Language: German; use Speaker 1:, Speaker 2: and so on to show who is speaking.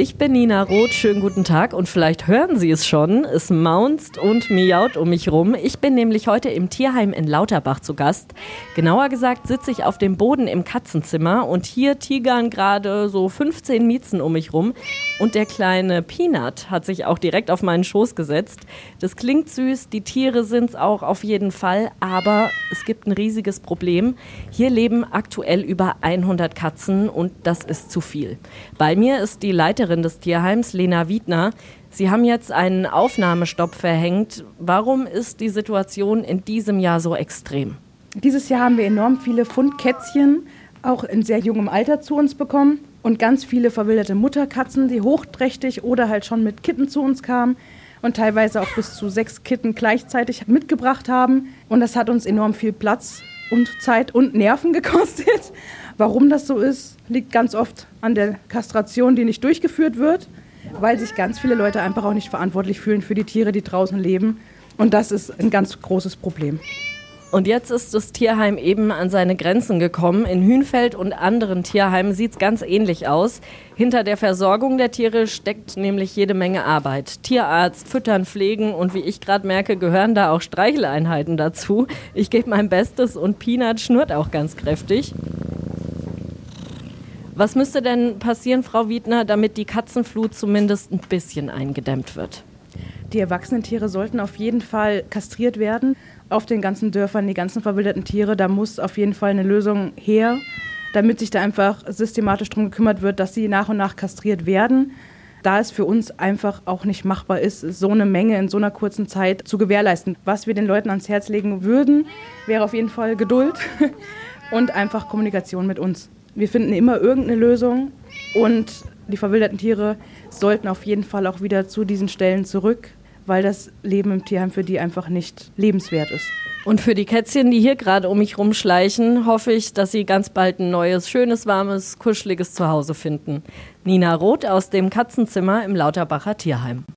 Speaker 1: Ich bin Nina Roth, schönen guten Tag und vielleicht hören Sie es schon, es maunzt und miaut um mich rum. Ich bin nämlich heute im Tierheim in Lauterbach zu Gast. Genauer gesagt sitze ich auf dem Boden im Katzenzimmer und hier tigern gerade so 15 Miezen um mich rum und der kleine Peanut hat sich auch direkt auf meinen Schoß gesetzt. Das klingt süß, die Tiere sind es auch auf jeden Fall, aber es gibt ein riesiges Problem. Hier leben aktuell über 100 Katzen und das ist zu viel. Bei mir ist die Leiterin Leiterin des Tierheims, Lena Wiedner. Sie haben jetzt einen Aufnahmestopp verhängt. Warum ist die Situation in diesem Jahr so extrem?
Speaker 2: Dieses Jahr haben wir enorm viele Fundkätzchen, auch in sehr jungem Alter zu uns bekommen. Und ganz viele verwilderte Mutterkatzen, die hochträchtig oder halt schon mit Kitten zu uns kamen und teilweise auch bis zu sechs Kitten gleichzeitig mitgebracht haben. Und das hat uns enorm viel Platz und Zeit und Nerven gekostet. Warum das so ist, liegt ganz oft an der Kastration, die nicht durchgeführt wird, weil sich ganz viele Leute einfach auch nicht verantwortlich fühlen für die Tiere, die draußen leben. Und das ist ein ganz großes Problem.
Speaker 1: Und jetzt ist das Tierheim eben an seine Grenzen gekommen. In Hünfeld und anderen Tierheimen sieht es ganz ähnlich aus. Hinter der Versorgung der Tiere steckt nämlich jede Menge Arbeit. Tierarzt, Füttern, Pflegen und wie ich gerade merke, gehören da auch Streicheleinheiten dazu. Ich gebe mein Bestes und Peanut schnurrt auch ganz kräftig. Was müsste denn passieren, Frau Wiedner, damit die Katzenflut zumindest ein bisschen eingedämmt wird?
Speaker 2: Die erwachsenen Tiere sollten auf jeden Fall kastriert werden. Auf den ganzen Dörfern, die ganzen verwilderten Tiere, da muss auf jeden Fall eine Lösung her, damit sich da einfach systematisch darum gekümmert wird, dass sie nach und nach kastriert werden. Da es für uns einfach auch nicht machbar ist, so eine Menge in so einer kurzen Zeit zu gewährleisten. Was wir den Leuten ans Herz legen würden, wäre auf jeden Fall Geduld und einfach Kommunikation mit uns. Wir finden immer irgendeine Lösung und die verwilderten Tiere sollten auf jeden Fall auch wieder zu diesen Stellen zurück weil das Leben im Tierheim für die einfach nicht lebenswert ist.
Speaker 1: Und für die Kätzchen, die hier gerade um mich rumschleichen, hoffe ich, dass sie ganz bald ein neues, schönes, warmes, kuscheliges Zuhause finden. Nina Roth aus dem Katzenzimmer im Lauterbacher Tierheim.